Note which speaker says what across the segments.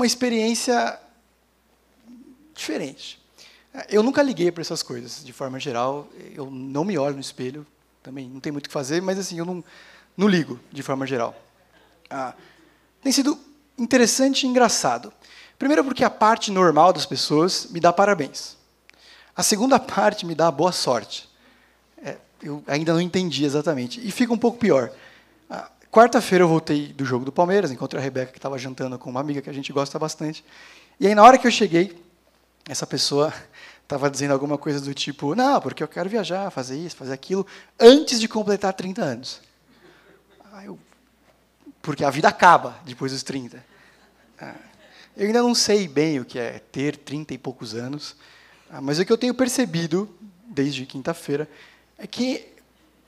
Speaker 1: uma experiência diferente. Eu nunca liguei para essas coisas, de forma geral. Eu não me olho no espelho, também não tem muito o que fazer, mas assim, eu não, não ligo, de forma geral. Ah, tem sido interessante e engraçado. Primeiro, porque a parte normal das pessoas me dá parabéns. A segunda parte me dá boa sorte. É, eu ainda não entendi exatamente. E fica um pouco pior. Quarta-feira eu voltei do jogo do Palmeiras, encontrei a Rebeca que estava jantando com uma amiga que a gente gosta bastante. E aí, na hora que eu cheguei, essa pessoa estava dizendo alguma coisa do tipo: Não, porque eu quero viajar, fazer isso, fazer aquilo, antes de completar 30 anos. Eu, porque a vida acaba depois dos 30. Ah, eu ainda não sei bem o que é ter 30 e poucos anos, ah, mas o que eu tenho percebido, desde quinta-feira, é que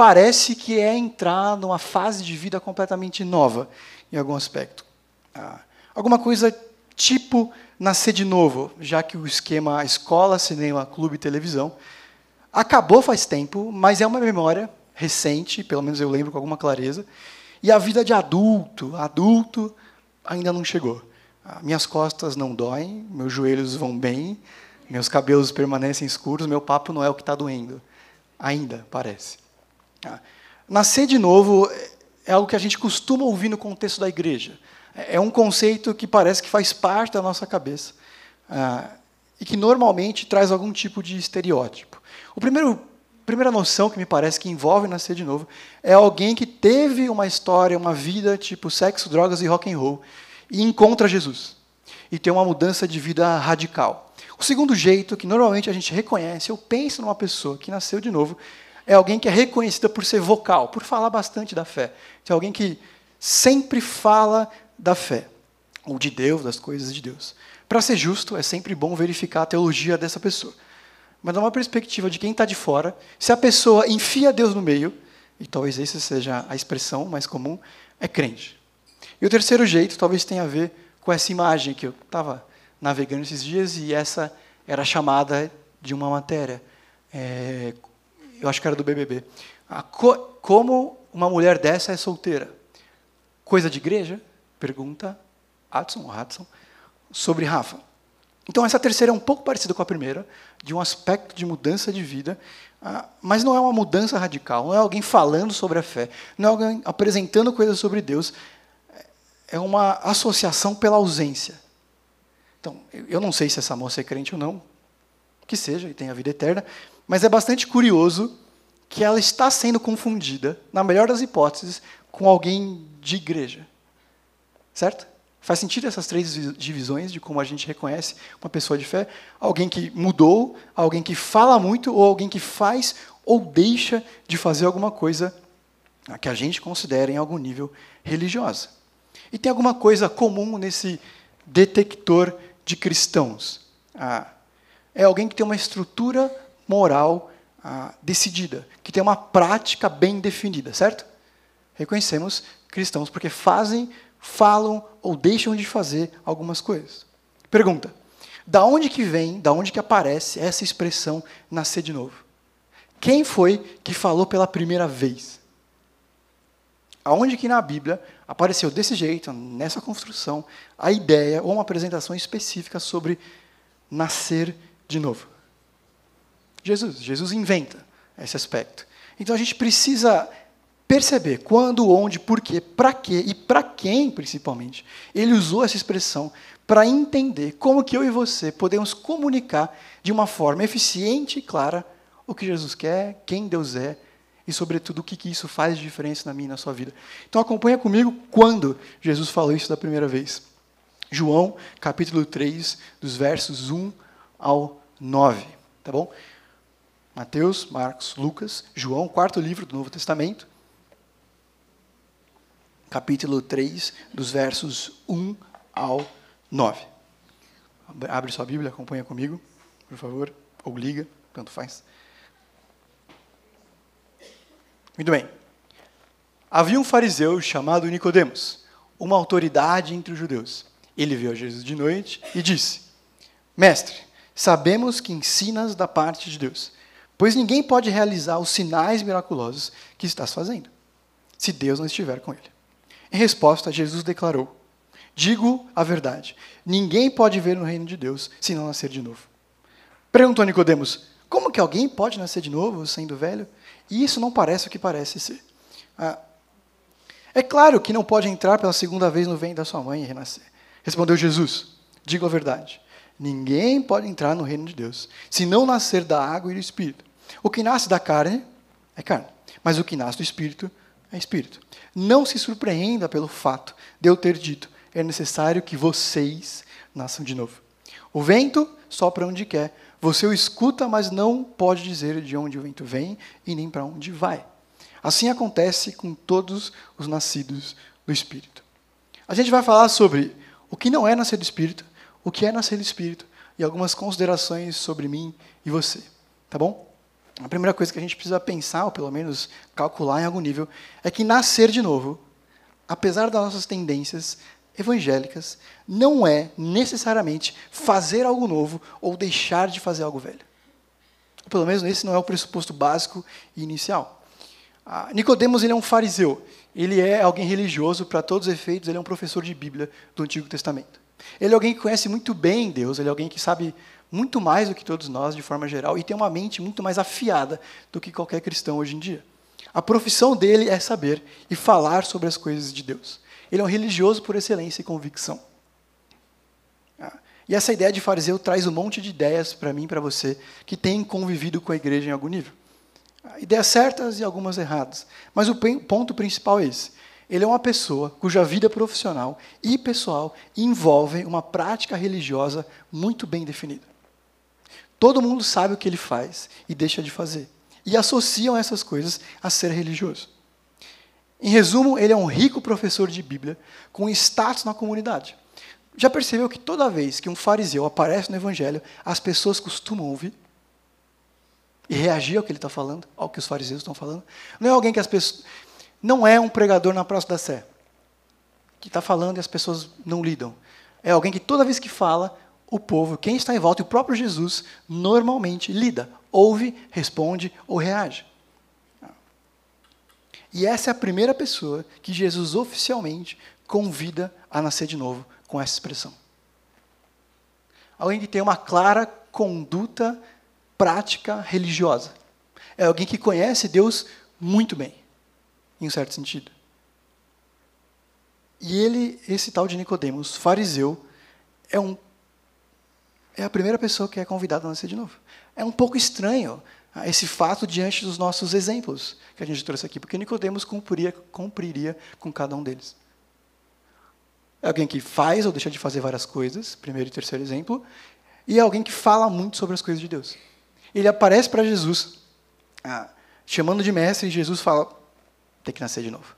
Speaker 1: parece que é entrar numa fase de vida completamente nova, em algum aspecto. Ah, alguma coisa tipo nascer de novo, já que o esquema escola, cinema, clube televisão acabou faz tempo, mas é uma memória recente, pelo menos eu lembro com alguma clareza, e a vida de adulto, adulto, ainda não chegou. Ah, minhas costas não doem, meus joelhos vão bem, meus cabelos permanecem escuros, meu papo não é o que está doendo. Ainda, parece. Ah, nascer de novo é algo que a gente costuma ouvir no contexto da igreja. É um conceito que parece que faz parte da nossa cabeça ah, e que normalmente traz algum tipo de estereótipo. O primeiro primeira noção que me parece que envolve nascer de novo é alguém que teve uma história, uma vida tipo sexo, drogas e rock and roll e encontra Jesus e tem uma mudança de vida radical. O segundo jeito que normalmente a gente reconhece, eu penso numa pessoa que nasceu de novo, é alguém que é reconhecida por ser vocal, por falar bastante da fé. É alguém que sempre fala da fé, ou de Deus, das coisas de Deus. Para ser justo, é sempre bom verificar a teologia dessa pessoa. Mas, numa perspectiva de quem está de fora, se a pessoa enfia Deus no meio, e talvez essa seja a expressão mais comum, é crente. E o terceiro jeito talvez tenha a ver com essa imagem que eu estava navegando esses dias e essa era a chamada de uma matéria. É, eu acho que era do BBB. como uma mulher dessa é solteira? Coisa de igreja? pergunta Adson, Hudson, sobre Rafa. Então, essa terceira é um pouco parecida com a primeira, de um aspecto de mudança de vida, ah, mas não é uma mudança radical, não é alguém falando sobre a fé, não é alguém apresentando coisas sobre Deus, é uma associação pela ausência. Então, eu não sei se essa moça é crente ou não, que seja, e tem a vida eterna, mas é bastante curioso que ela está sendo confundida, na melhor das hipóteses, com alguém de igreja. Certo? Faz sentido essas três divisões de como a gente reconhece uma pessoa de fé? Alguém que mudou, alguém que fala muito, ou alguém que faz ou deixa de fazer alguma coisa que a gente considera em algum nível religiosa. E tem alguma coisa comum nesse detector de cristãos. Ah, é alguém que tem uma estrutura moral ah, decidida, que tem uma prática bem definida, certo? Reconhecemos cristãos porque fazem falam ou deixam de fazer algumas coisas. Pergunta: da onde que vem, da onde que aparece essa expressão nascer de novo? Quem foi que falou pela primeira vez? Aonde que na Bíblia apareceu desse jeito, nessa construção, a ideia ou uma apresentação específica sobre nascer de novo? Jesus. Jesus inventa esse aspecto. Então a gente precisa perceber quando, onde, por quê, para quê e para quem, principalmente, ele usou essa expressão para entender como que eu e você podemos comunicar de uma forma eficiente e clara o que Jesus quer, quem Deus é e, sobretudo, o que, que isso faz de diferença na minha e na sua vida. Então, acompanha comigo quando Jesus falou isso da primeira vez. João, capítulo 3, dos versos 1 ao 9. Tá bom? Mateus, Marcos, Lucas, João, quarto livro do Novo Testamento capítulo 3, dos versos 1 ao 9. Abre sua Bíblia, acompanha comigo, por favor, ou liga, tanto faz. Muito bem. Havia um fariseu chamado Nicodemos, uma autoridade entre os judeus. Ele viu Jesus de noite e disse: Mestre, sabemos que ensinas da parte de Deus, pois ninguém pode realizar os sinais miraculosos que estás fazendo, se Deus não estiver com ele. Em resposta, Jesus declarou: Digo a verdade. Ninguém pode ver no reino de Deus se não nascer de novo. Perguntou Nicodemos: Como que alguém pode nascer de novo sendo velho? E isso não parece o que parece ser. Ah, é claro que não pode entrar pela segunda vez no ventre da sua mãe e renascer. Respondeu Jesus: Digo a verdade. Ninguém pode entrar no reino de Deus se não nascer da água e do espírito. O que nasce da carne é carne, mas o que nasce do espírito é espírito. Não se surpreenda pelo fato de eu ter dito: é necessário que vocês nasçam de novo. O vento sopra onde quer, você o escuta, mas não pode dizer de onde o vento vem e nem para onde vai. Assim acontece com todos os nascidos do Espírito. A gente vai falar sobre o que não é nascer do Espírito, o que é nascer do Espírito e algumas considerações sobre mim e você. Tá bom? A primeira coisa que a gente precisa pensar, ou pelo menos calcular em algum nível, é que nascer de novo, apesar das nossas tendências evangélicas, não é necessariamente fazer algo novo ou deixar de fazer algo velho. Pelo menos esse não é o pressuposto básico e inicial. Ah, Nicodemos ele é um fariseu. Ele é alguém religioso, para todos os efeitos, ele é um professor de Bíblia do Antigo Testamento. Ele é alguém que conhece muito bem Deus, ele é alguém que sabe muito mais do que todos nós, de forma geral, e tem uma mente muito mais afiada do que qualquer cristão hoje em dia. A profissão dele é saber e falar sobre as coisas de Deus. Ele é um religioso por excelência e convicção. Ah, e essa ideia de fariseu traz um monte de ideias para mim para você que têm convivido com a igreja em algum nível. Ah, ideias certas e algumas erradas. Mas o ponto principal é esse. Ele é uma pessoa cuja vida profissional e pessoal envolvem uma prática religiosa muito bem definida. Todo mundo sabe o que ele faz e deixa de fazer. E associam essas coisas a ser religioso. Em resumo, ele é um rico professor de Bíblia com status na comunidade. Já percebeu que toda vez que um fariseu aparece no Evangelho, as pessoas costumam ouvir? E reagir ao que ele está falando, ao que os fariseus estão falando? Não é alguém que as pessoas não é um pregador na Praça da Sé, que está falando e as pessoas não lidam. É alguém que toda vez que fala, o povo, quem está em volta, e o próprio Jesus, normalmente lida, ouve, responde ou reage. E essa é a primeira pessoa que Jesus oficialmente convida a nascer de novo com essa expressão. Alguém que tem uma clara conduta prática religiosa. É alguém que conhece Deus muito bem em um certo sentido. E ele, esse tal de Nicodemos, fariseu, é um é a primeira pessoa que é convidada a nascer de novo. É um pouco estranho ah, esse fato diante dos nossos exemplos que a gente trouxe aqui, porque Nicodemos cumpriria, cumpriria com cada um deles. É alguém que faz ou deixa de fazer várias coisas, primeiro e terceiro exemplo, e é alguém que fala muito sobre as coisas de Deus. Ele aparece para Jesus, ah, chamando de mestre, e Jesus fala: tem que nascer de novo.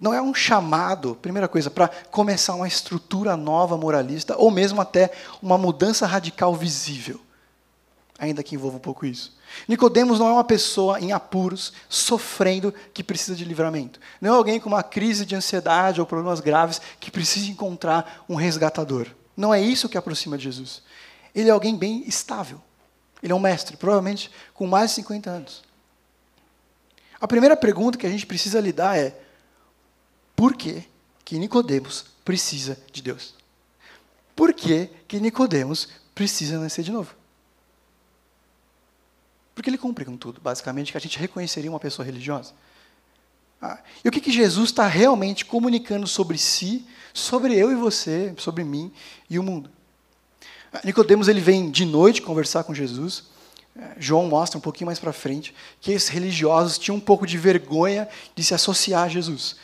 Speaker 1: Não é um chamado, primeira coisa, para começar uma estrutura nova moralista, ou mesmo até uma mudança radical visível, ainda que envolva um pouco isso. Nicodemos não é uma pessoa em apuros, sofrendo, que precisa de livramento. Não é alguém com uma crise de ansiedade ou problemas graves que precisa encontrar um resgatador. Não é isso que aproxima de Jesus. Ele é alguém bem estável. Ele é um mestre, provavelmente com mais de 50 anos. A primeira pergunta que a gente precisa lidar é: por que, que Nicodemos precisa de Deus? Por que, que Nicodemos precisa nascer de novo? Porque ele cumpre com tudo, basicamente, que a gente reconheceria uma pessoa religiosa. Ah, e o que, que Jesus está realmente comunicando sobre si, sobre eu e você, sobre mim e o mundo? Ah, Nicodemos ele vem de noite conversar com Jesus. João mostra um pouquinho mais para frente que esses religiosos tinham um pouco de vergonha de se associar a Jesus.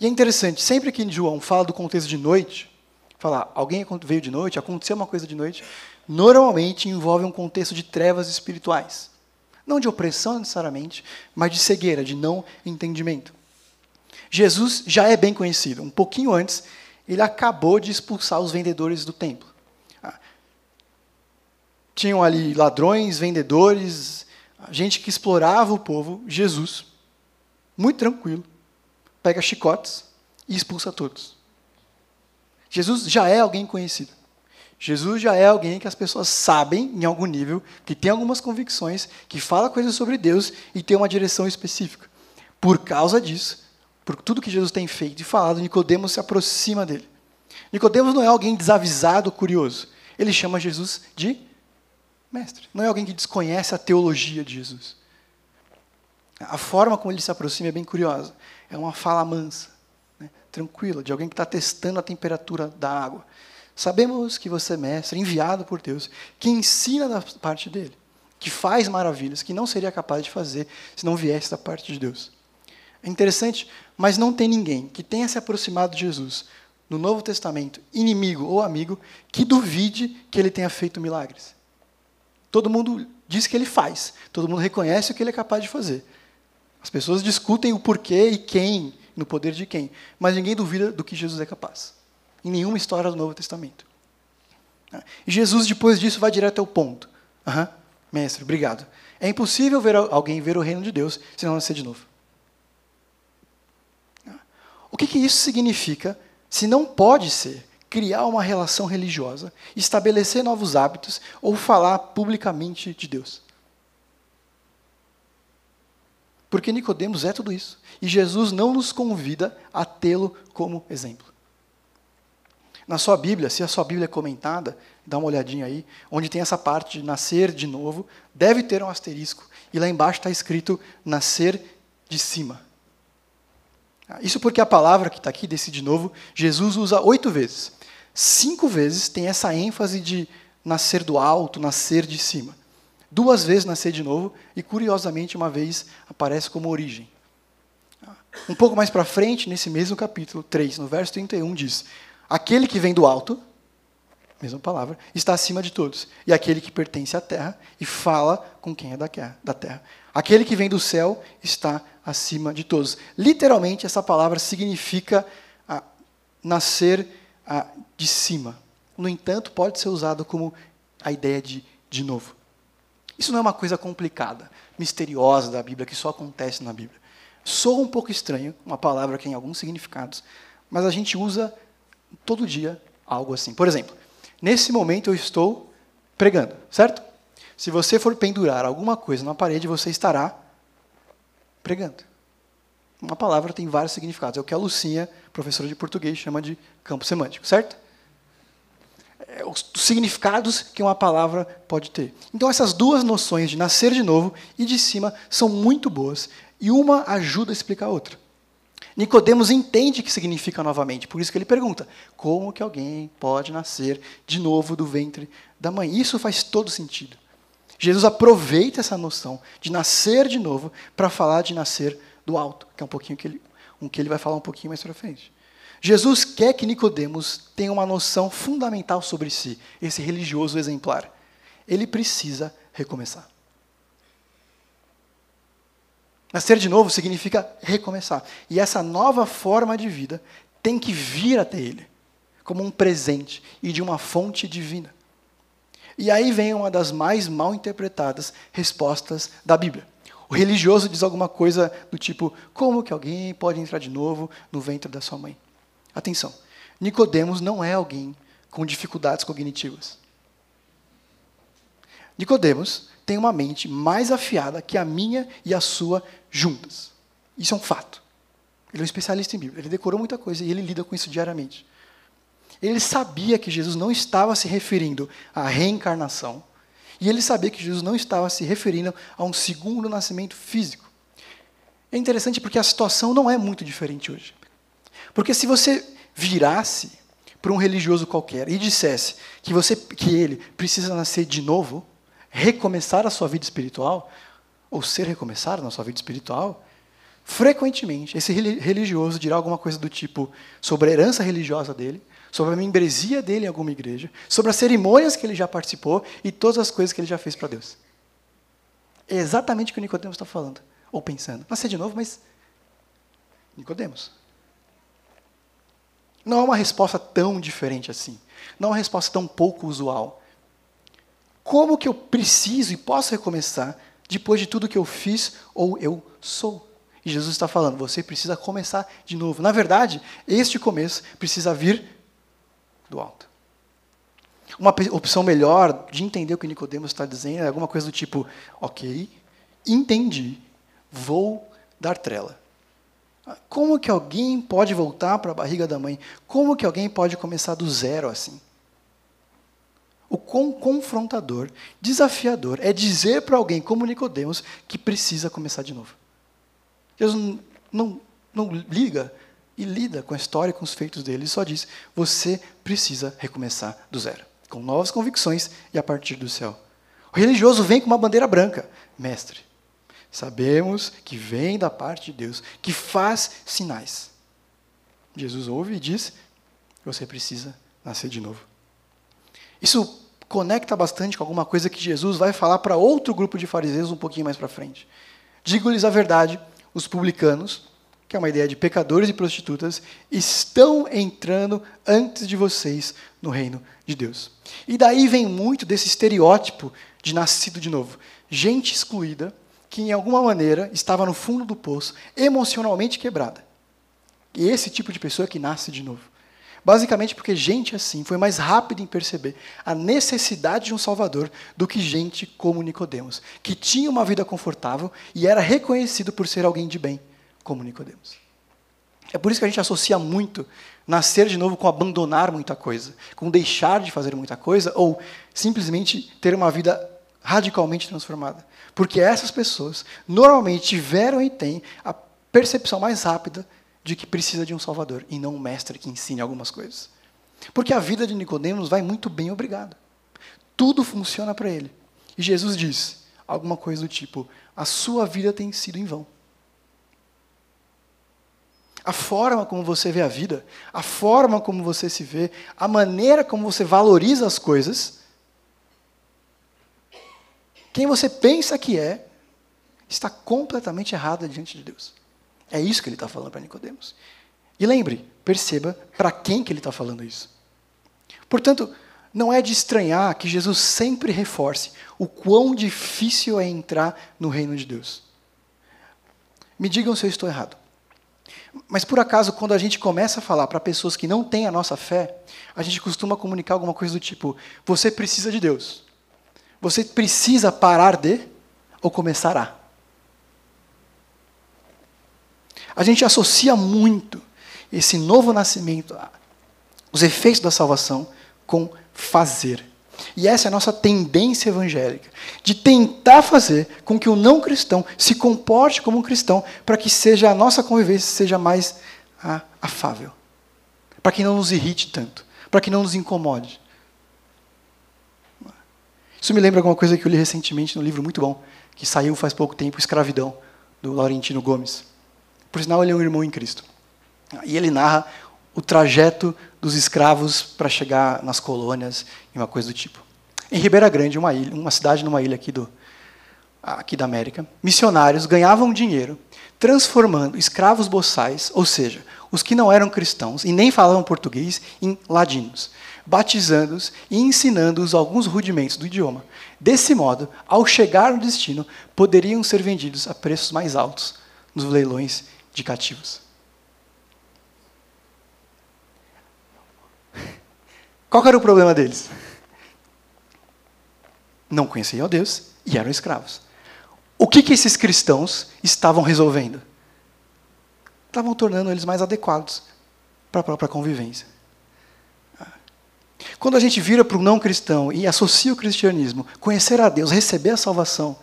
Speaker 1: E é interessante, sempre que João fala do contexto de noite, falar alguém veio de noite, aconteceu uma coisa de noite, normalmente envolve um contexto de trevas espirituais. Não de opressão necessariamente, mas de cegueira, de não entendimento. Jesus já é bem conhecido. Um pouquinho antes, ele acabou de expulsar os vendedores do templo tinham ali ladrões, vendedores, gente que explorava o povo. Jesus, muito tranquilo, pega chicotes e expulsa todos. Jesus já é alguém conhecido. Jesus já é alguém que as pessoas sabem, em algum nível, que tem algumas convicções, que fala coisas sobre Deus e tem uma direção específica. Por causa disso, por tudo que Jesus tem feito e falado, Nicodemos se aproxima dele. Nicodemos não é alguém desavisado, curioso. Ele chama Jesus de mestre. Não é alguém que desconhece a teologia de Jesus. A forma como ele se aproxima é bem curiosa. É uma fala mansa, né? tranquila, de alguém que está testando a temperatura da água. Sabemos que você é mestre, enviado por Deus, que ensina da parte dele, que faz maravilhas, que não seria capaz de fazer se não viesse da parte de Deus. É interessante, mas não tem ninguém que tenha se aproximado de Jesus no Novo Testamento, inimigo ou amigo, que duvide que ele tenha feito milagres. Todo mundo diz que ele faz, todo mundo reconhece o que ele é capaz de fazer. As pessoas discutem o porquê e quem, no poder de quem, mas ninguém duvida do que Jesus é capaz. Em nenhuma história do Novo Testamento. E Jesus, depois disso, vai direto ao ponto. Uhum, mestre, obrigado. É impossível ver alguém ver o reino de Deus se não nascer de novo. O que, que isso significa se não pode ser criar uma relação religiosa, estabelecer novos hábitos ou falar publicamente de Deus? Porque Nicodemos é tudo isso. E Jesus não nos convida a tê-lo como exemplo. Na sua Bíblia, se a sua Bíblia é comentada, dá uma olhadinha aí, onde tem essa parte de nascer de novo, deve ter um asterisco. E lá embaixo está escrito nascer de cima. Isso porque a palavra que está aqui, desse de novo, Jesus usa oito vezes. Cinco vezes tem essa ênfase de nascer do alto, nascer de cima. Duas vezes nascer de novo, e curiosamente, uma vez aparece como origem. Um pouco mais para frente, nesse mesmo capítulo 3, no verso 31, diz: Aquele que vem do alto, mesma palavra, está acima de todos. E aquele que pertence à terra e fala com quem é da terra. Aquele que vem do céu está acima de todos. Literalmente, essa palavra significa ah, nascer de cima. No entanto, pode ser usado como a ideia de de novo. Isso não é uma coisa complicada, misteriosa da Bíblia, que só acontece na Bíblia. Soa um pouco estranho, uma palavra que tem alguns significados, mas a gente usa todo dia algo assim. Por exemplo, nesse momento eu estou pregando, certo? Se você for pendurar alguma coisa na parede, você estará pregando. Uma palavra tem vários significados. É o que a Lucinha, professora de português, chama de campo semântico, certo? É, os significados que uma palavra pode ter. Então, essas duas noções de nascer de novo e de cima são muito boas, e uma ajuda a explicar a outra. Nicodemos entende o que significa novamente, por isso que ele pergunta: como que alguém pode nascer de novo do ventre da mãe? Isso faz todo sentido. Jesus aproveita essa noção de nascer de novo para falar de nascer do alto, que é um pouquinho que ele, um que ele vai falar um pouquinho mais para frente. Jesus quer que Nicodemos tenha uma noção fundamental sobre si, esse religioso exemplar. Ele precisa recomeçar. Nascer de novo significa recomeçar. E essa nova forma de vida tem que vir até ele, como um presente e de uma fonte divina. E aí vem uma das mais mal interpretadas respostas da Bíblia. O religioso diz alguma coisa do tipo: como que alguém pode entrar de novo no ventre da sua mãe? Atenção, Nicodemos não é alguém com dificuldades cognitivas. Nicodemos tem uma mente mais afiada que a minha e a sua juntas. Isso é um fato. Ele é um especialista em Bíblia, ele decorou muita coisa e ele lida com isso diariamente. Ele sabia que Jesus não estava se referindo à reencarnação, e ele sabia que Jesus não estava se referindo a um segundo nascimento físico. É interessante porque a situação não é muito diferente hoje. Porque se você virasse para um religioso qualquer e dissesse que, você, que ele precisa nascer de novo, recomeçar a sua vida espiritual, ou ser recomeçado na sua vida espiritual, frequentemente esse religioso dirá alguma coisa do tipo sobre a herança religiosa dele, sobre a membresia dele em alguma igreja, sobre as cerimônias que ele já participou e todas as coisas que ele já fez para Deus. É exatamente o que Nicodemos está falando, ou pensando. Nascer de novo, mas Nicodemos. Não é uma resposta tão diferente assim. Não é uma resposta tão pouco usual. Como que eu preciso e posso recomeçar depois de tudo que eu fiz ou eu sou? E Jesus está falando, você precisa começar de novo. Na verdade, este começo precisa vir do alto. Uma opção melhor de entender o que Nicodemos está dizendo é alguma coisa do tipo, ok, entendi, vou dar trela. Como que alguém pode voltar para a barriga da mãe? Como que alguém pode começar do zero assim? O quão confrontador, desafiador é dizer para alguém como Nicodemos que precisa começar de novo. Jesus não, não, liga e lida com a história, com os feitos dele, ele só diz: você precisa recomeçar do zero, com novas convicções e a partir do céu. O religioso vem com uma bandeira branca, mestre. Sabemos que vem da parte de Deus, que faz sinais. Jesus ouve e diz: você precisa nascer de novo. Isso conecta bastante com alguma coisa que Jesus vai falar para outro grupo de fariseus um pouquinho mais para frente. Digo-lhes a verdade, os publicanos, que é uma ideia de pecadores e prostitutas, estão entrando antes de vocês no reino de Deus. E daí vem muito desse estereótipo de nascido de novo. Gente excluída, que em alguma maneira estava no fundo do poço, emocionalmente quebrada. E esse tipo de pessoa que nasce de novo. Basicamente porque gente assim foi mais rápida em perceber a necessidade de um Salvador do que gente como Nicodemos, que tinha uma vida confortável e era reconhecido por ser alguém de bem, como Nicodemos. É por isso que a gente associa muito nascer de novo com abandonar muita coisa, com deixar de fazer muita coisa ou simplesmente ter uma vida radicalmente transformada. Porque essas pessoas normalmente tiveram e têm a percepção mais rápida de que precisa de um Salvador e não um mestre que ensine algumas coisas. Porque a vida de Nicodemos vai muito bem, obrigado. Tudo funciona para ele. E Jesus diz alguma coisa do tipo: a sua vida tem sido em vão. A forma como você vê a vida, a forma como você se vê, a maneira como você valoriza as coisas, quem você pensa que é, está completamente errada diante de Deus. É isso que ele está falando para Nicodemos. E lembre, perceba para quem que ele está falando isso. Portanto, não é de estranhar que Jesus sempre reforce o quão difícil é entrar no reino de Deus. Me digam se eu estou errado. Mas por acaso, quando a gente começa a falar para pessoas que não têm a nossa fé, a gente costuma comunicar alguma coisa do tipo: você precisa de Deus. Você precisa parar de ou começar a. A gente associa muito esse novo nascimento, os efeitos da salvação, com fazer. E essa é a nossa tendência evangélica, de tentar fazer com que o não cristão se comporte como um cristão, para que seja a nossa convivência seja mais ah, afável, para que não nos irrite tanto, para que não nos incomode. Isso me lembra alguma coisa que eu li recentemente num livro muito bom, que saiu faz pouco tempo, Escravidão, do Laurentino Gomes. Por sinal, ele é um irmão em Cristo. E ele narra o trajeto dos escravos para chegar nas colônias e uma coisa do tipo. Em Ribeira Grande, uma ilha, uma cidade numa ilha aqui do aqui da América, missionários ganhavam dinheiro transformando escravos boçais, ou seja, os que não eram cristãos e nem falavam português, em ladinos, batizando-os e ensinando-os alguns rudimentos do idioma. Desse modo, ao chegar no destino, poderiam ser vendidos a preços mais altos nos leilões de cativos. Qual era o problema deles? Não conheciam a Deus e eram escravos. O que, que esses cristãos estavam resolvendo? Estavam tornando eles mais adequados para a própria convivência. Quando a gente vira para o não cristão e associa o cristianismo, conhecer a Deus, receber a salvação,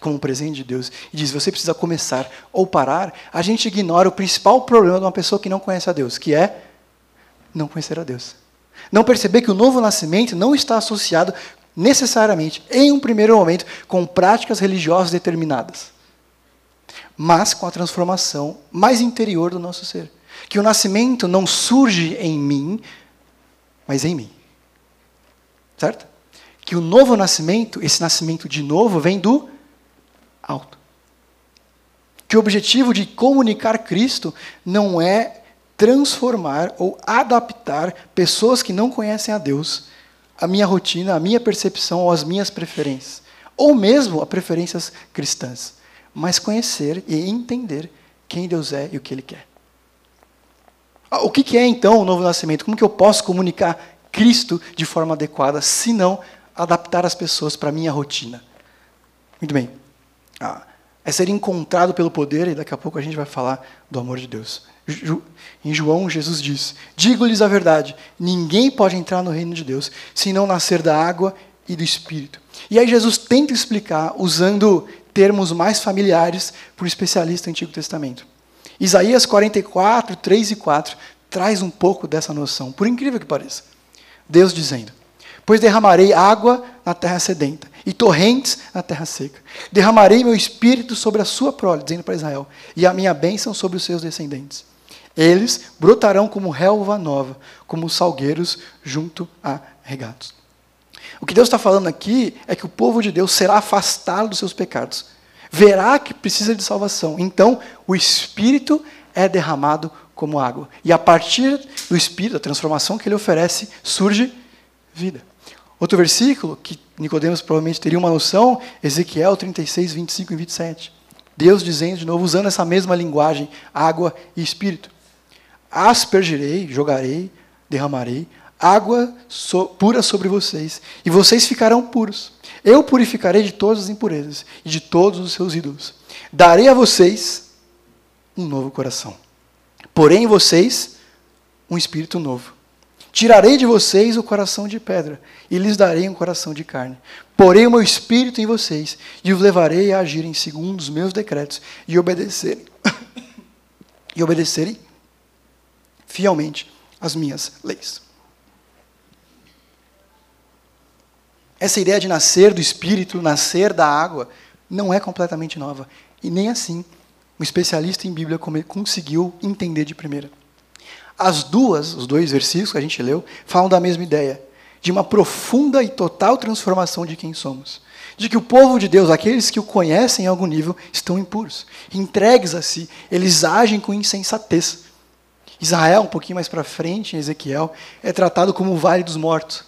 Speaker 1: como um presente de Deus e diz você precisa começar ou parar, a gente ignora o principal problema de uma pessoa que não conhece a Deus, que é não conhecer a Deus. Não perceber que o novo nascimento não está associado necessariamente, em um primeiro momento, com práticas religiosas determinadas, mas com a transformação mais interior do nosso ser. Que o nascimento não surge em mim, mas em mim. Certo? Que o novo nascimento, esse nascimento de novo, vem do alto. Que o objetivo de comunicar Cristo não é transformar ou adaptar pessoas que não conhecem a Deus à minha rotina, à minha percepção ou às minhas preferências, ou mesmo a preferências cristãs, mas conhecer e entender quem Deus é e o que Ele quer. Ah, o que é então o novo nascimento? Como que eu posso comunicar Cristo de forma adequada, se não adaptar as pessoas para a minha rotina? Muito bem. Ah, é ser encontrado pelo poder, e daqui a pouco a gente vai falar do amor de Deus. Em João, Jesus diz: Digo-lhes a verdade, ninguém pode entrar no reino de Deus se não nascer da água e do Espírito. E aí Jesus tenta explicar usando termos mais familiares para o especialista do Antigo Testamento. Isaías 44, 3 e 4 traz um pouco dessa noção, por incrível que pareça. Deus dizendo: Pois derramarei água na terra sedenta e torrentes na terra seca. Derramarei meu espírito sobre a sua prole, dizendo para Israel, e a minha bênção sobre os seus descendentes. Eles brotarão como relva nova, como salgueiros junto a regatos. O que Deus está falando aqui é que o povo de Deus será afastado dos seus pecados. Verá que precisa de salvação. Então, o Espírito é derramado como água. E a partir do Espírito, a transformação que ele oferece, surge vida. Outro versículo, que Nicodemos provavelmente teria uma noção, Ezequiel 36, 25 e 27. Deus dizendo de novo, usando essa mesma linguagem, água e espírito. Aspergirei, jogarei, derramarei água so, pura sobre vocês, e vocês ficarão puros. Eu purificarei de todas as impurezas e de todos os seus ídolos. Darei a vocês um novo coração. Porém, vocês, um espírito novo. Tirarei de vocês o coração de pedra e lhes darei um coração de carne. Porei o meu espírito em vocês e os levarei a agirem segundo os meus decretos e obedecerem e obedecerem fielmente as minhas leis. Essa ideia de nascer do espírito, nascer da água, não é completamente nova e nem assim um especialista em Bíblia conseguiu entender de primeira. As duas, os dois versículos que a gente leu, falam da mesma ideia, de uma profunda e total transformação de quem somos. De que o povo de Deus, aqueles que o conhecem em algum nível, estão impuros, entregues a si, eles agem com insensatez. Israel, um pouquinho mais para frente, em Ezequiel, é tratado como o vale dos mortos.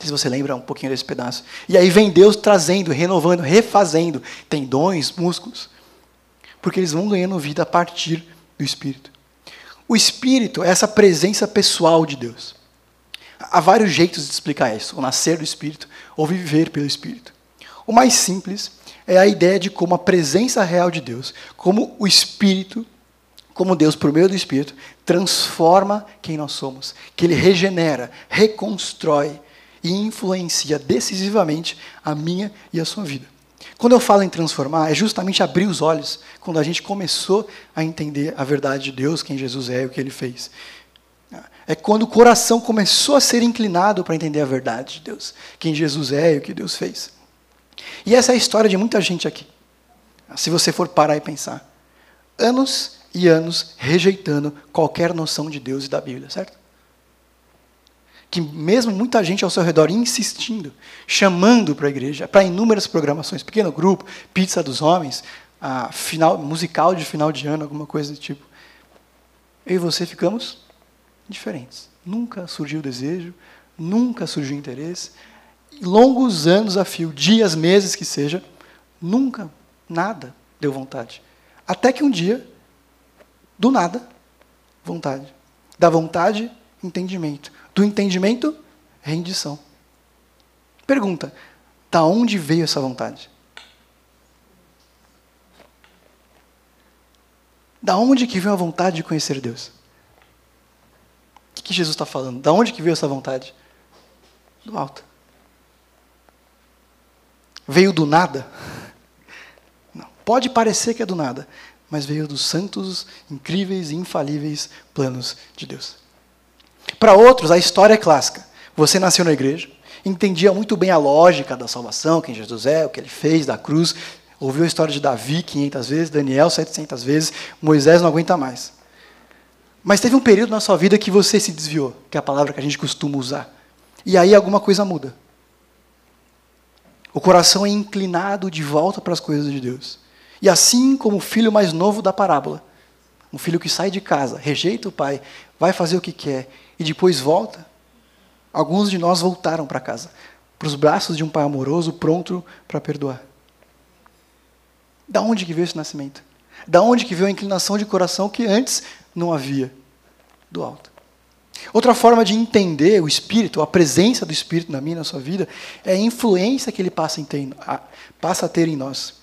Speaker 1: Se você lembra um pouquinho desse pedaço. E aí vem Deus trazendo, renovando, refazendo tendões, músculos. Porque eles vão ganhando vida a partir do Espírito. O Espírito é essa presença pessoal de Deus. Há vários jeitos de explicar isso: o nascer do Espírito ou viver pelo Espírito. O mais simples é a ideia de como a presença real de Deus, como o Espírito, como Deus, por meio do Espírito, transforma quem nós somos, que Ele regenera, reconstrói e influencia decisivamente a minha e a sua vida. Quando eu falo em transformar, é justamente abrir os olhos quando a gente começou a entender a verdade de Deus, quem Jesus é e o que ele fez. É quando o coração começou a ser inclinado para entender a verdade de Deus, quem Jesus é e o que Deus fez. E essa é a história de muita gente aqui. Se você for parar e pensar. Anos e anos rejeitando qualquer noção de Deus e da Bíblia, certo? Que mesmo muita gente ao seu redor insistindo, chamando para a igreja, para inúmeras programações, pequeno grupo, pizza dos homens, final, musical de final de ano, alguma coisa do tipo. Eu e você ficamos diferentes. Nunca surgiu desejo, nunca surgiu interesse. Longos anos a fio, dias, meses que seja, nunca, nada deu vontade. Até que um dia, do nada, vontade. Da vontade, entendimento. Do entendimento, rendição. Pergunta: da onde veio essa vontade? Da onde que veio a vontade de conhecer Deus? O que Jesus está falando? Da onde que veio essa vontade? Do alto. Veio do nada? Não. Pode parecer que é do nada, mas veio dos santos, incríveis e infalíveis planos de Deus. Para outros, a história é clássica. Você nasceu na igreja, entendia muito bem a lógica da salvação, quem Jesus é, o que ele fez, da cruz, ouviu a história de Davi 500 vezes, Daniel 700 vezes, Moisés não aguenta mais. Mas teve um período na sua vida que você se desviou, que é a palavra que a gente costuma usar. E aí alguma coisa muda. O coração é inclinado de volta para as coisas de Deus. E assim como o filho mais novo da parábola, um filho que sai de casa, rejeita o pai, vai fazer o que quer e depois volta. Alguns de nós voltaram para casa, para os braços de um pai amoroso, pronto para perdoar. Da onde que veio esse nascimento? Da onde que veio a inclinação de coração que antes não havia? Do alto. Outra forma de entender o Espírito, a presença do Espírito na minha, na sua vida, é a influência que ele passa a ter, passa a ter em nós.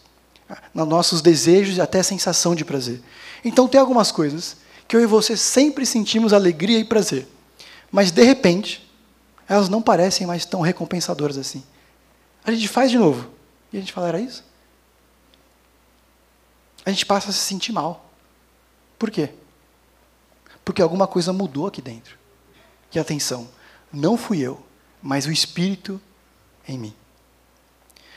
Speaker 1: nos nossos desejos e até sensação de prazer. Então tem algumas coisas que eu e você sempre sentimos alegria e prazer, mas de repente elas não parecem mais tão recompensadoras assim. A gente faz de novo e a gente fala, era isso? A gente passa a se sentir mal. Por quê? Porque alguma coisa mudou aqui dentro. E atenção, não fui eu, mas o Espírito em mim.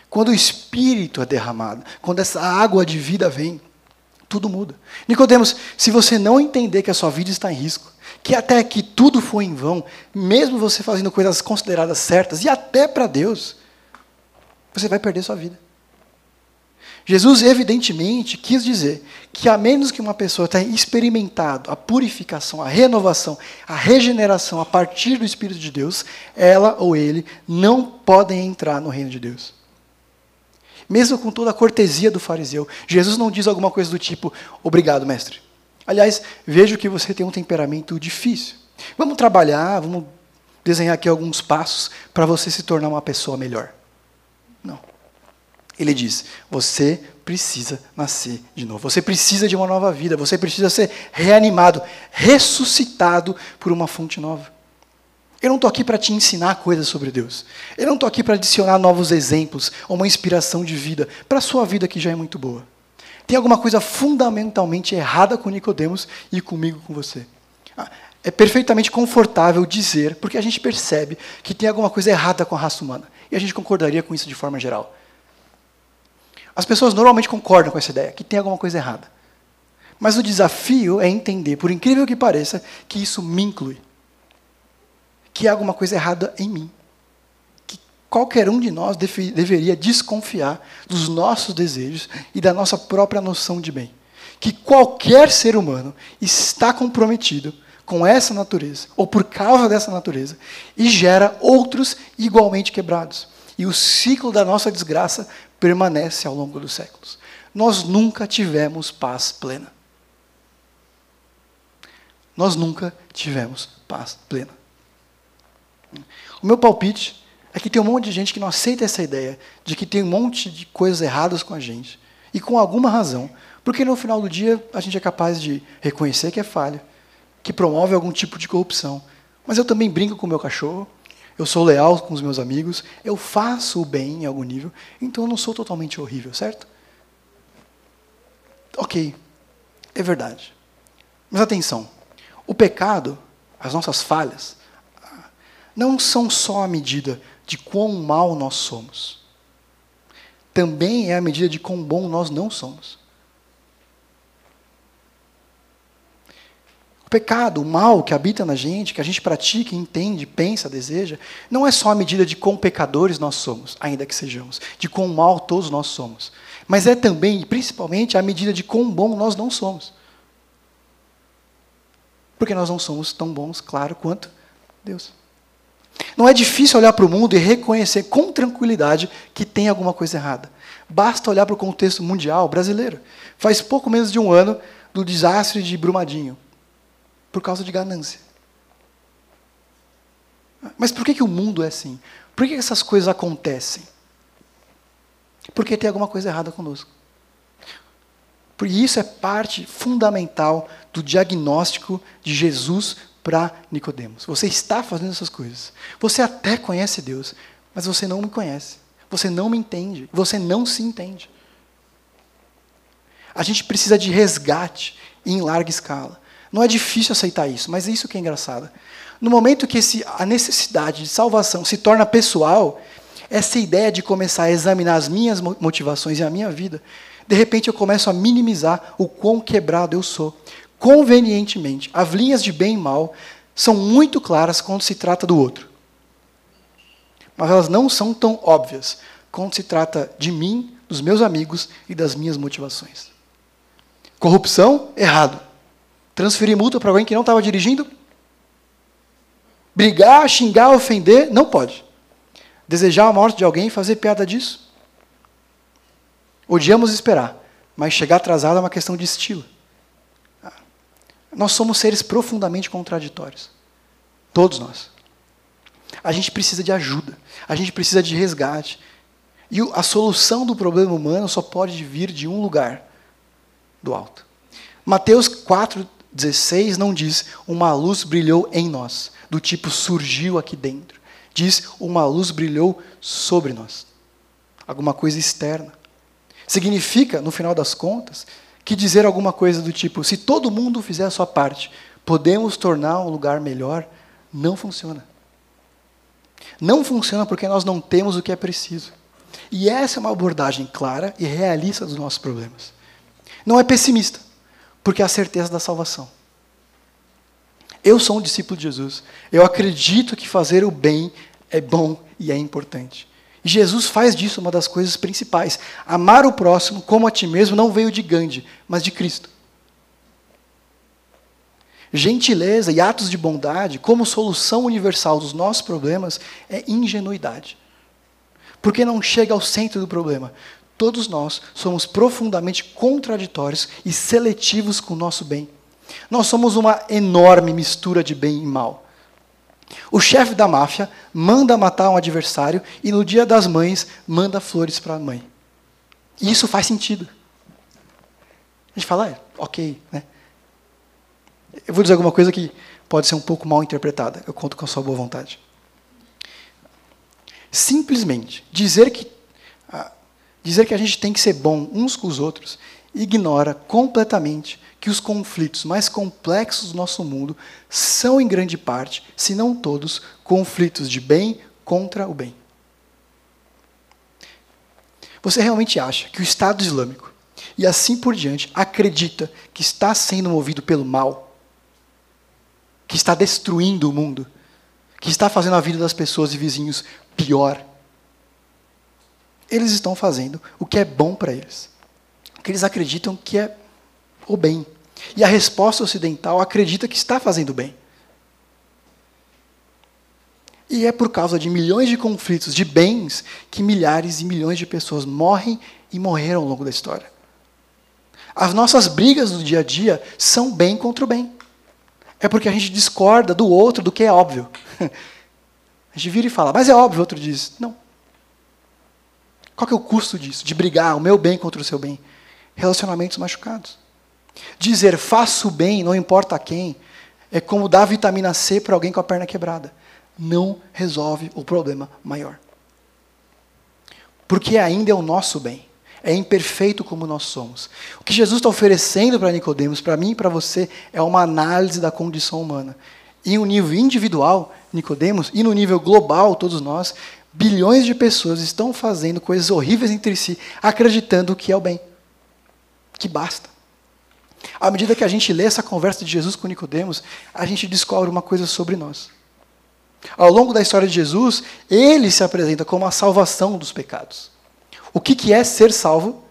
Speaker 1: Quando o Espírito é derramado, quando essa água de vida vem, tudo muda. Nicodemos, se você não entender que a sua vida está em risco, que até que tudo foi em vão, mesmo você fazendo coisas consideradas certas, e até para Deus, você vai perder sua vida. Jesus, evidentemente, quis dizer que, a menos que uma pessoa tenha experimentado a purificação, a renovação, a regeneração a partir do Espírito de Deus, ela ou ele não podem entrar no reino de Deus. Mesmo com toda a cortesia do fariseu, Jesus não diz alguma coisa do tipo: Obrigado, mestre. Aliás, vejo que você tem um temperamento difícil. Vamos trabalhar, vamos desenhar aqui alguns passos para você se tornar uma pessoa melhor. Não. Ele diz: você precisa nascer de novo. Você precisa de uma nova vida. Você precisa ser reanimado, ressuscitado por uma fonte nova. Eu não estou aqui para te ensinar coisas sobre Deus. Eu não estou aqui para adicionar novos exemplos ou uma inspiração de vida para a sua vida que já é muito boa. Tem alguma coisa fundamentalmente errada com Nicodemos e comigo com você. Ah, é perfeitamente confortável dizer, porque a gente percebe que tem alguma coisa errada com a raça humana. E a gente concordaria com isso de forma geral. As pessoas normalmente concordam com essa ideia, que tem alguma coisa errada. Mas o desafio é entender, por incrível que pareça, que isso me inclui. Que há alguma coisa errada em mim. Que qualquer um de nós deve, deveria desconfiar dos nossos desejos e da nossa própria noção de bem. Que qualquer ser humano está comprometido com essa natureza, ou por causa dessa natureza, e gera outros igualmente quebrados. E o ciclo da nossa desgraça permanece ao longo dos séculos. Nós nunca tivemos paz plena. Nós nunca tivemos paz plena. O meu palpite é que tem um monte de gente que não aceita essa ideia de que tem um monte de coisas erradas com a gente. E com alguma razão. Porque no final do dia a gente é capaz de reconhecer que é falha, que promove algum tipo de corrupção. Mas eu também brinco com o meu cachorro, eu sou leal com os meus amigos, eu faço o bem em algum nível, então eu não sou totalmente horrível, certo? Ok, é verdade. Mas atenção, o pecado, as nossas falhas, não são só a medida de quão mal nós somos. Também é a medida de quão bom nós não somos. pecado, o mal que habita na gente, que a gente pratica, entende, pensa, deseja, não é só a medida de quão pecadores nós somos, ainda que sejamos, de quão mal todos nós somos, mas é também, e principalmente, a medida de quão bom nós não somos. Porque nós não somos tão bons, claro, quanto Deus. Não é difícil olhar para o mundo e reconhecer com tranquilidade que tem alguma coisa errada. Basta olhar para o contexto mundial brasileiro. Faz pouco menos de um ano do desastre de Brumadinho por causa de ganância. Mas por que, que o mundo é assim? Por que, que essas coisas acontecem? Porque tem alguma coisa errada conosco. Porque isso é parte fundamental do diagnóstico de Jesus para Nicodemos. Você está fazendo essas coisas. Você até conhece Deus, mas você não me conhece. Você não me entende. Você não se entende. A gente precisa de resgate em larga escala. Não é difícil aceitar isso, mas é isso que é engraçado. No momento que esse, a necessidade de salvação se torna pessoal, essa ideia de começar a examinar as minhas motivações e a minha vida, de repente eu começo a minimizar o quão quebrado eu sou. Convenientemente, as linhas de bem e mal são muito claras quando se trata do outro. Mas elas não são tão óbvias quando se trata de mim, dos meus amigos e das minhas motivações. Corrupção, errado. Transferir multa para alguém que não estava dirigindo? Brigar, xingar, ofender? Não pode. Desejar a morte de alguém e fazer piada disso? Odiamos esperar, mas chegar atrasado é uma questão de estilo. Nós somos seres profundamente contraditórios. Todos nós. A gente precisa de ajuda, a gente precisa de resgate. E a solução do problema humano só pode vir de um lugar, do alto. Mateus 4,16 não diz uma luz brilhou em nós, do tipo surgiu aqui dentro. Diz uma luz brilhou sobre nós. Alguma coisa externa. Significa, no final das contas, que dizer alguma coisa do tipo, se todo mundo fizer a sua parte, podemos tornar um lugar melhor, não funciona. Não funciona porque nós não temos o que é preciso. E essa é uma abordagem clara e realista dos nossos problemas. Não é pessimista, porque é a certeza da salvação. Eu sou um discípulo de Jesus. Eu acredito que fazer o bem é bom e é importante. Jesus faz disso uma das coisas principais. Amar o próximo como a ti mesmo não veio de Gandhi, mas de Cristo. Gentileza e atos de bondade, como solução universal dos nossos problemas, é ingenuidade. Porque não chega ao centro do problema. Todos nós somos profundamente contraditórios e seletivos com o nosso bem. Nós somos uma enorme mistura de bem e mal. O chefe da máfia manda matar um adversário e no dia das mães manda flores para a mãe. E isso faz sentido. A gente fala, é, ok, né? Eu vou dizer alguma coisa que pode ser um pouco mal interpretada. Eu conto com a sua boa vontade. Simplesmente dizer que ah, dizer que a gente tem que ser bom uns com os outros ignora completamente que os conflitos mais complexos do nosso mundo são, em grande parte, se não todos, conflitos de bem contra o bem. Você realmente acha que o Estado Islâmico, e assim por diante, acredita que está sendo movido pelo mal? Que está destruindo o mundo? Que está fazendo a vida das pessoas e vizinhos pior? Eles estão fazendo o que é bom para eles. Que eles acreditam que é o bem. E a resposta ocidental acredita que está fazendo bem. E é por causa de milhões de conflitos de bens que milhares e milhões de pessoas morrem e morreram ao longo da história. As nossas brigas do dia a dia são bem contra o bem. É porque a gente discorda do outro do que é óbvio. A gente vira e fala, mas é óbvio, o outro diz, não. Qual que é o custo disso? De brigar o meu bem contra o seu bem? Relacionamentos machucados. Dizer faço bem, não importa quem, é como dar vitamina C para alguém com a perna quebrada. Não resolve o problema maior. Porque ainda é o nosso bem. É imperfeito como nós somos. O que Jesus está oferecendo para Nicodemos, para mim e para você, é uma análise da condição humana. Em um nível individual, Nicodemos, e no nível global, todos nós, bilhões de pessoas estão fazendo coisas horríveis entre si, acreditando que é o bem. Que basta. À medida que a gente lê essa conversa de Jesus com Nicodemos, a gente descobre uma coisa sobre nós. Ao longo da história de Jesus, ele se apresenta como a salvação dos pecados. O que, que é ser salvo?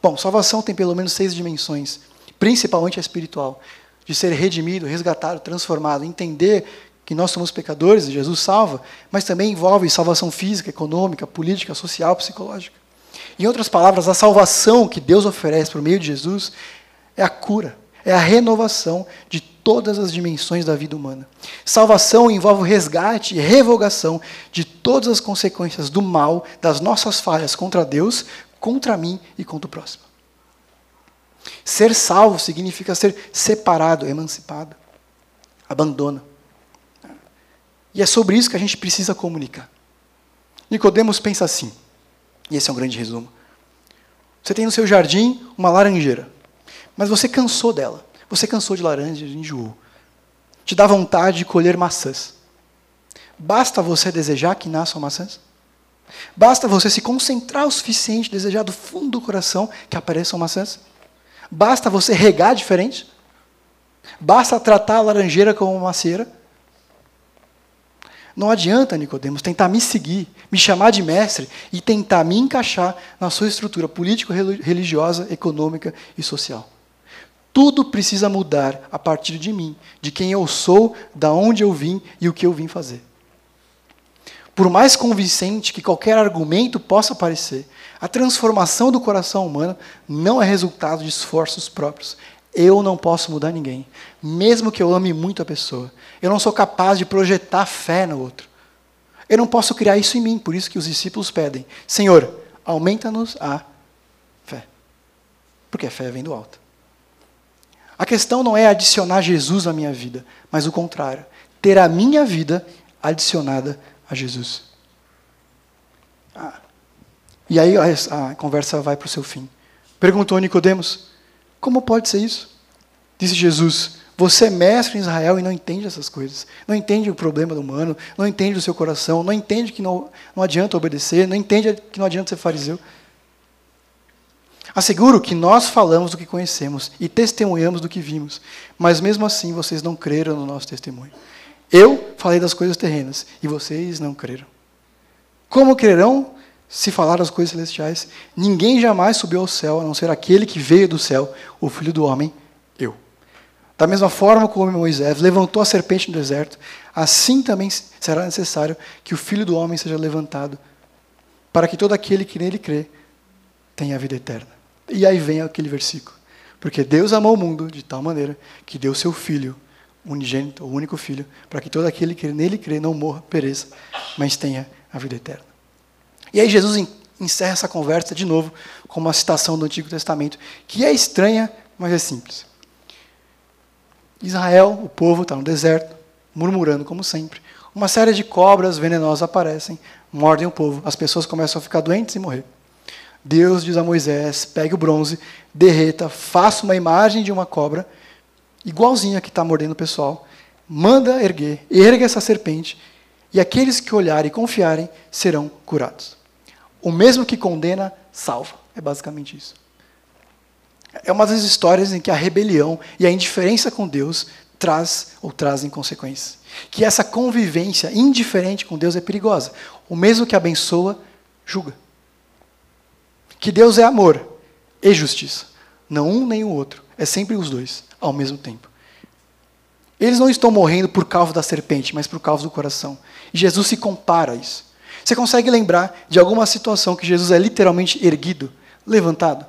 Speaker 1: Bom, salvação tem pelo menos seis dimensões, principalmente a espiritual, de ser redimido, resgatado, transformado, entender que nós somos pecadores e Jesus salva, mas também envolve salvação física, econômica, política, social, psicológica. Em outras palavras, a salvação que Deus oferece por meio de Jesus é a cura, é a renovação de todas as dimensões da vida humana. Salvação envolve o resgate e revogação de todas as consequências do mal, das nossas falhas contra Deus, contra mim e contra o próximo. Ser salvo significa ser separado, emancipado, abandono. E é sobre isso que a gente precisa comunicar. Nicodemos pensa assim, e esse é um grande resumo. Você tem no seu jardim uma laranjeira. Mas você cansou dela. Você cansou de laranja, de enjoou. Te dá vontade de colher maçãs. Basta você desejar que nasçam maçãs? Basta você se concentrar o suficiente, desejar do fundo do coração que apareçam maçãs? Basta você regar diferente? Basta tratar a laranjeira como uma macieira? Não adianta, Nicodemos, tentar me seguir, me chamar de mestre e tentar me encaixar na sua estrutura político-religiosa, econômica e social. Tudo precisa mudar a partir de mim, de quem eu sou, da onde eu vim e o que eu vim fazer. Por mais convincente que qualquer argumento possa parecer, a transformação do coração humano não é resultado de esforços próprios. Eu não posso mudar ninguém, mesmo que eu ame muito a pessoa. Eu não sou capaz de projetar fé no outro. Eu não posso criar isso em mim, por isso que os discípulos pedem: Senhor, aumenta-nos a fé. Porque a fé vem do alto. A questão não é adicionar Jesus à minha vida, mas o contrário. Ter a minha vida adicionada a Jesus. Ah. E aí a, a conversa vai para o seu fim. Perguntou Nicodemos: Como pode ser isso? Disse Jesus: Você é mestre em Israel e não entende essas coisas. Não entende o problema do humano, não entende o seu coração, não entende que não, não adianta obedecer, não entende que não adianta ser fariseu. Asseguro que nós falamos do que conhecemos e testemunhamos do que vimos, mas mesmo assim vocês não creram no nosso testemunho. Eu falei das coisas terrenas e vocês não creram. Como crerão se falar das coisas celestiais? Ninguém jamais subiu ao céu, a não ser aquele que veio do céu, o Filho do Homem, eu. Da mesma forma como Moisés levantou a serpente no deserto, assim também será necessário que o Filho do Homem seja levantado, para que todo aquele que nele crê tenha a vida eterna. E aí vem aquele versículo. Porque Deus amou o mundo de tal maneira que deu seu Filho, unigênito, o único Filho, para que todo aquele que nele crê não morra, pereça, mas tenha a vida eterna. E aí Jesus encerra essa conversa de novo com uma citação do Antigo Testamento, que é estranha, mas é simples. Israel, o povo, está no deserto, murmurando como sempre. Uma série de cobras venenosas aparecem, mordem o povo, as pessoas começam a ficar doentes e morrer. Deus diz a Moisés: pegue o bronze, derreta, faça uma imagem de uma cobra, igualzinha que está mordendo o pessoal, manda erguer, erga essa serpente, e aqueles que olharem e confiarem serão curados. O mesmo que condena, salva. É basicamente isso. É uma das histórias em que a rebelião e a indiferença com Deus traz ou trazem consequências. Que essa convivência indiferente com Deus é perigosa. O mesmo que abençoa, julga que Deus é amor e justiça. Não um nem o outro. É sempre os dois, ao mesmo tempo. Eles não estão morrendo por causa da serpente, mas por causa do coração. E Jesus se compara a isso. Você consegue lembrar de alguma situação que Jesus é literalmente erguido, levantado?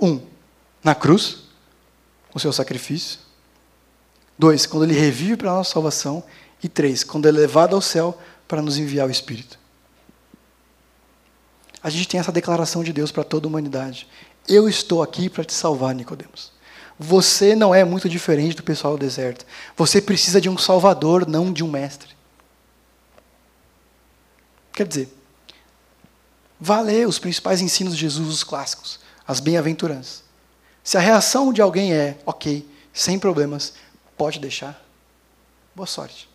Speaker 1: Um, na cruz, o seu sacrifício. Dois, quando ele revive para a nossa salvação. E três, quando é levado ao céu para nos enviar o Espírito a gente tem essa declaração de Deus para toda a humanidade. Eu estou aqui para te salvar, Nicodemos. Você não é muito diferente do pessoal do deserto. Você precisa de um salvador, não de um mestre. Quer dizer, vá ler os principais ensinos de Jesus, os clássicos, as bem-aventuranças. Se a reação de alguém é, ok, sem problemas, pode deixar. Boa sorte.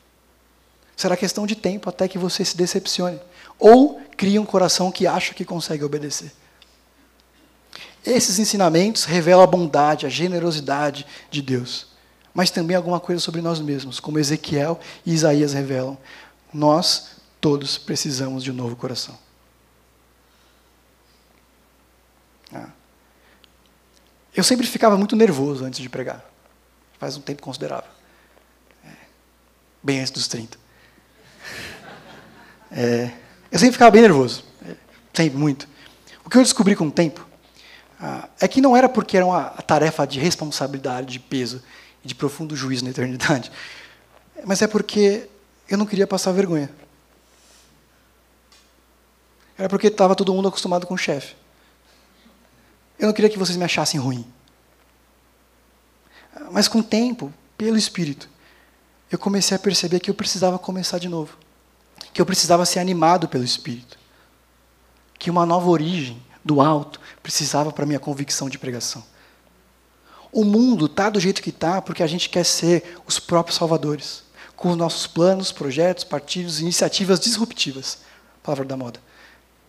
Speaker 1: Será questão de tempo até que você se decepcione ou cria um coração que acha que consegue obedecer. Esses ensinamentos revelam a bondade, a generosidade de Deus, mas também alguma coisa sobre nós mesmos, como Ezequiel e Isaías revelam. Nós todos precisamos de um novo coração. Ah. Eu sempre ficava muito nervoso antes de pregar. Faz um tempo considerável. É, bem antes dos 30. É, eu sempre ficava bem nervoso. Sempre, muito. O que eu descobri com o tempo ah, é que não era porque era uma tarefa de responsabilidade, de peso e de profundo juízo na eternidade, mas é porque eu não queria passar vergonha. Era porque estava todo mundo acostumado com o chefe. Eu não queria que vocês me achassem ruim. Mas com o tempo, pelo Espírito, eu comecei a perceber que eu precisava começar de novo que eu precisava ser animado pelo Espírito, que uma nova origem do alto precisava para minha convicção de pregação. O mundo está do jeito que está porque a gente quer ser os próprios salvadores, com os nossos planos, projetos, partidos, iniciativas disruptivas, palavra da moda,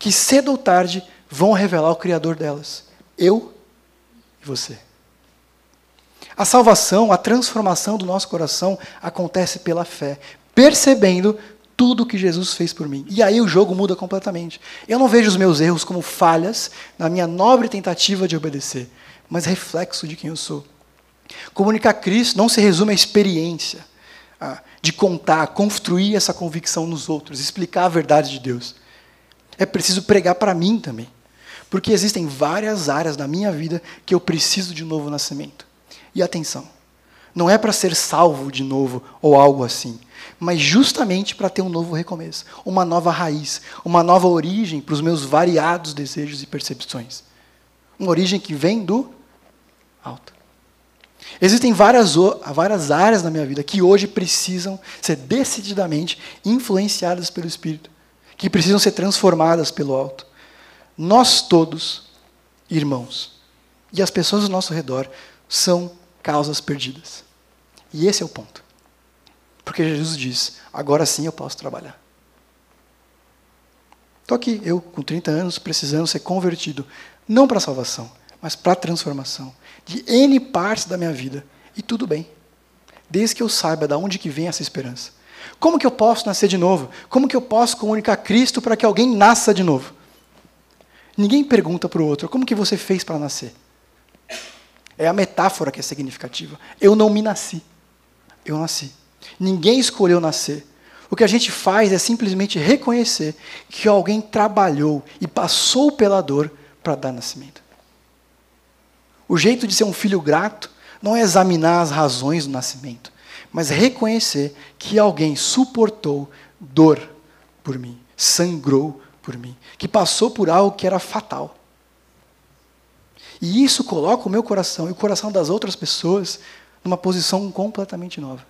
Speaker 1: que cedo ou tarde vão revelar o Criador delas, eu e você. A salvação, a transformação do nosso coração acontece pela fé, percebendo tudo que Jesus fez por mim. E aí o jogo muda completamente. Eu não vejo os meus erros como falhas na minha nobre tentativa de obedecer, mas reflexo de quem eu sou. Comunicar Cristo não se resume à experiência de contar, construir essa convicção nos outros, explicar a verdade de Deus. É preciso pregar para mim também. Porque existem várias áreas da minha vida que eu preciso de novo nascimento. E atenção, não é para ser salvo de novo ou algo assim mas justamente para ter um novo recomeço, uma nova raiz, uma nova origem para os meus variados desejos e percepções. Uma origem que vem do alto. Existem várias, várias áreas na minha vida que hoje precisam ser decididamente influenciadas pelo Espírito, que precisam ser transformadas pelo alto. Nós todos, irmãos, e as pessoas ao nosso redor são causas perdidas. E esse é o ponto. Porque Jesus diz: agora sim eu posso trabalhar. Estou aqui, eu, com 30 anos, precisando ser convertido, não para a salvação, mas para a transformação de N partes da minha vida. E tudo bem, desde que eu saiba de onde que vem essa esperança. Como que eu posso nascer de novo? Como que eu posso comunicar Cristo para que alguém nasça de novo? Ninguém pergunta para o outro, como que você fez para nascer? É a metáfora que é significativa. Eu não me nasci. Eu nasci. Ninguém escolheu nascer. O que a gente faz é simplesmente reconhecer que alguém trabalhou e passou pela dor para dar nascimento. O jeito de ser um filho grato não é examinar as razões do nascimento, mas reconhecer que alguém suportou dor por mim, sangrou por mim, que passou por algo que era fatal. E isso coloca o meu coração e o coração das outras pessoas numa posição completamente nova.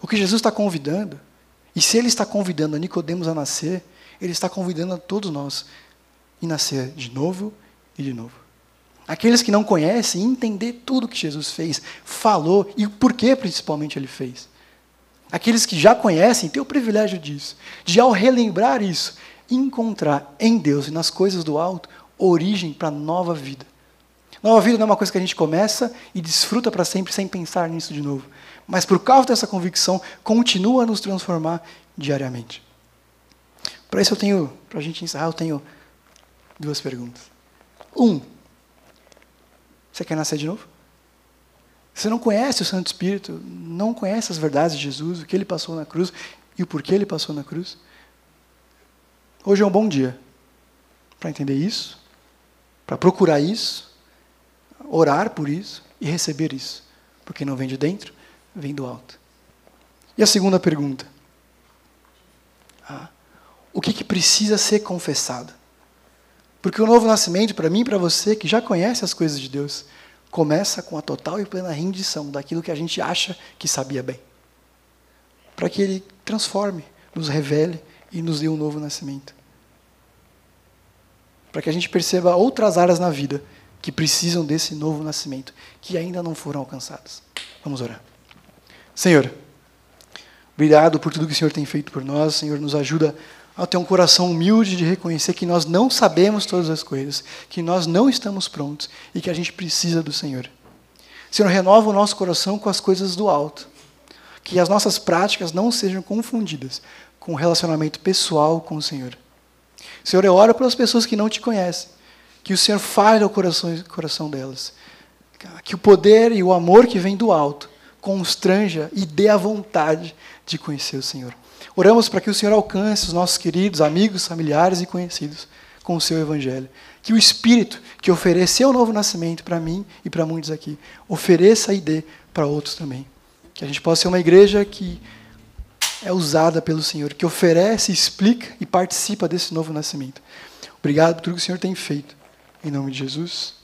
Speaker 1: O que Jesus está convidando, e se ele está convidando a Nicodemos a nascer, ele está convidando a todos nós a nascer de novo e de novo. Aqueles que não conhecem, entender tudo que Jesus fez, falou e por que principalmente ele fez. Aqueles que já conhecem, têm o privilégio disso, de ao relembrar isso, encontrar em Deus e nas coisas do alto origem para nova vida. Nova vida não é uma coisa que a gente começa e desfruta para sempre sem pensar nisso de novo. Mas por causa dessa convicção, continua a nos transformar diariamente. Para isso eu tenho, para a gente encerrar, eu tenho duas perguntas. Um, você quer nascer de novo? Você não conhece o Santo Espírito, não conhece as verdades de Jesus, o que ele passou na cruz e o porquê ele passou na cruz? Hoje é um bom dia para entender isso, para procurar isso, orar por isso e receber isso, porque não vem de dentro, vem do alto. E a segunda pergunta: ah, o que, que precisa ser confessado? Porque o novo nascimento, para mim e para você, que já conhece as coisas de Deus, começa com a total e plena rendição daquilo que a gente acha que sabia bem. Para que Ele transforme, nos revele e nos dê um novo nascimento. Para que a gente perceba outras áreas na vida que precisam desse novo nascimento, que ainda não foram alcançadas. Vamos orar. Senhor, obrigado por tudo que o Senhor tem feito por nós. Senhor, nos ajuda a ter um coração humilde de reconhecer que nós não sabemos todas as coisas, que nós não estamos prontos e que a gente precisa do Senhor. Senhor, renova o nosso coração com as coisas do alto. Que as nossas práticas não sejam confundidas com o relacionamento pessoal com o Senhor. Senhor, eu oro pelas pessoas que não te conhecem. Que o Senhor fale ao coração, coração delas. Que o poder e o amor que vem do alto constranja e dê a vontade de conhecer o Senhor. Oramos para que o Senhor alcance os nossos queridos, amigos, familiares e conhecidos com o seu Evangelho. Que o Espírito que ofereceu o novo nascimento para mim e para muitos aqui, ofereça e dê para outros também. Que a gente possa ser uma igreja que é usada pelo Senhor, que oferece, explica e participa desse novo nascimento. Obrigado por tudo que o Senhor tem feito. Em nome de Jesus.